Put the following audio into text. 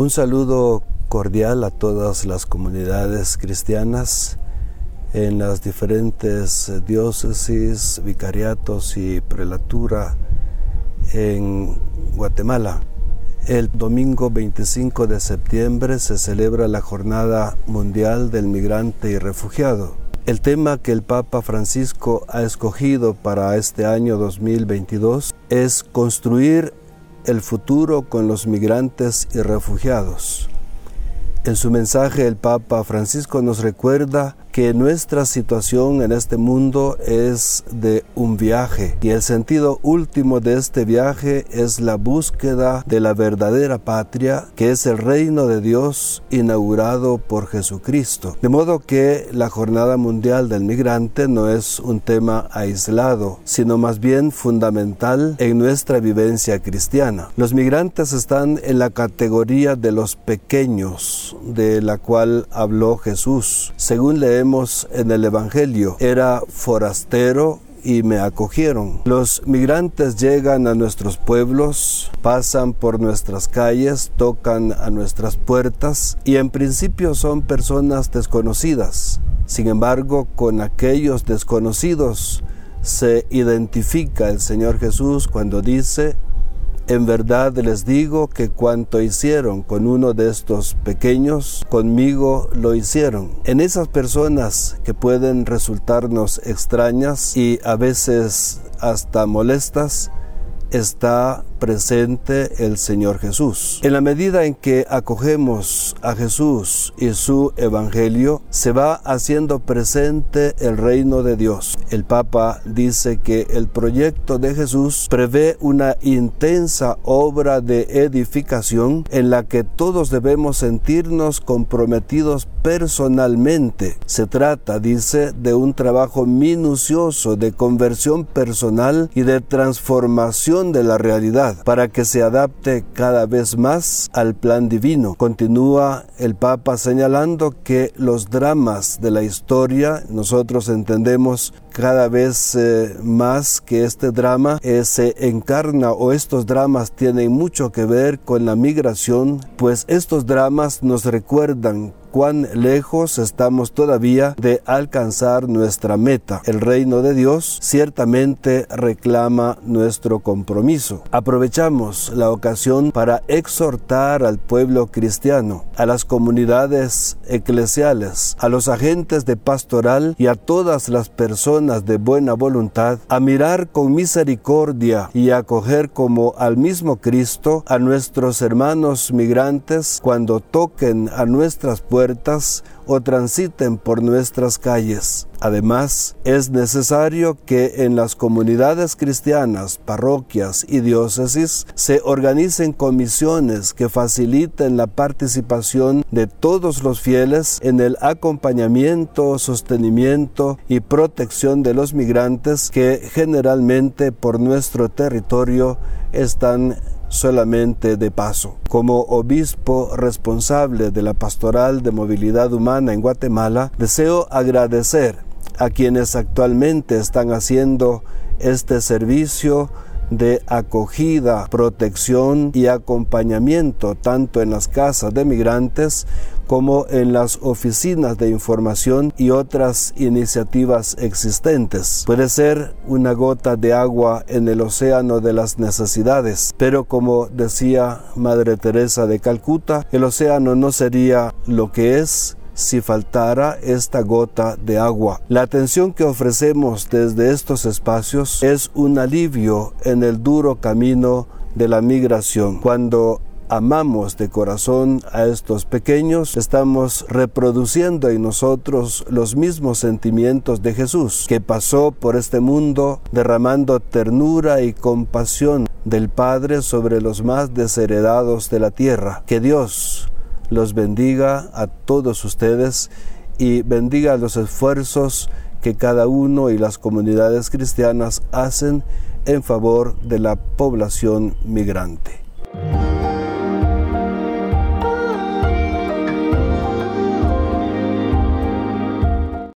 Un saludo cordial a todas las comunidades cristianas en las diferentes diócesis, vicariatos y prelatura en Guatemala. El domingo 25 de septiembre se celebra la Jornada Mundial del Migrante y Refugiado. El tema que el Papa Francisco ha escogido para este año 2022 es construir el futuro con los migrantes y refugiados. En su mensaje el Papa Francisco nos recuerda que nuestra situación en este mundo es de un viaje y el sentido último de este viaje es la búsqueda de la verdadera patria que es el reino de Dios inaugurado por Jesucristo. De modo que la Jornada Mundial del Migrante no es un tema aislado, sino más bien fundamental en nuestra vivencia cristiana. Los migrantes están en la categoría de los pequeños de la cual habló Jesús. Según leemos en el Evangelio. Era forastero y me acogieron. Los migrantes llegan a nuestros pueblos, pasan por nuestras calles, tocan a nuestras puertas y en principio son personas desconocidas. Sin embargo, con aquellos desconocidos se identifica el Señor Jesús cuando dice, en verdad les digo que cuanto hicieron con uno de estos pequeños, conmigo lo hicieron. En esas personas que pueden resultarnos extrañas y a veces hasta molestas, está presente el Señor Jesús. En la medida en que acogemos a Jesús y su Evangelio, se va haciendo presente el reino de Dios. El Papa dice que el proyecto de Jesús prevé una intensa obra de edificación en la que todos debemos sentirnos comprometidos personalmente. Se trata, dice, de un trabajo minucioso de conversión personal y de transformación de la realidad para que se adapte cada vez más al plan divino. Continúa el Papa señalando que los dramas de la historia, nosotros entendemos cada vez eh, más que este drama eh, se encarna o estos dramas tienen mucho que ver con la migración, pues estos dramas nos recuerdan cuán lejos estamos todavía de alcanzar nuestra meta. El reino de Dios ciertamente reclama nuestro compromiso. Aprovechamos la ocasión para exhortar al pueblo cristiano, a las comunidades eclesiales, a los agentes de pastoral y a todas las de buena voluntad a mirar con misericordia y acoger como al mismo Cristo a nuestros hermanos migrantes cuando toquen a nuestras puertas o transiten por nuestras calles. Además, es necesario que en las comunidades cristianas, parroquias y diócesis se organicen comisiones que faciliten la participación de todos los fieles en el acompañamiento, sostenimiento y protección de los migrantes que generalmente por nuestro territorio están solamente de paso. Como obispo responsable de la pastoral de movilidad humana en Guatemala, deseo agradecer a quienes actualmente están haciendo este servicio de acogida, protección y acompañamiento tanto en las casas de migrantes como en las oficinas de información y otras iniciativas existentes. Puede ser una gota de agua en el océano de las necesidades, pero como decía Madre Teresa de Calcuta, el océano no sería lo que es si faltara esta gota de agua. La atención que ofrecemos desde estos espacios es un alivio en el duro camino de la migración. Cuando amamos de corazón a estos pequeños, estamos reproduciendo en nosotros los mismos sentimientos de Jesús, que pasó por este mundo derramando ternura y compasión del Padre sobre los más desheredados de la tierra. Que Dios los bendiga a todos ustedes y bendiga los esfuerzos que cada uno y las comunidades cristianas hacen en favor de la población migrante.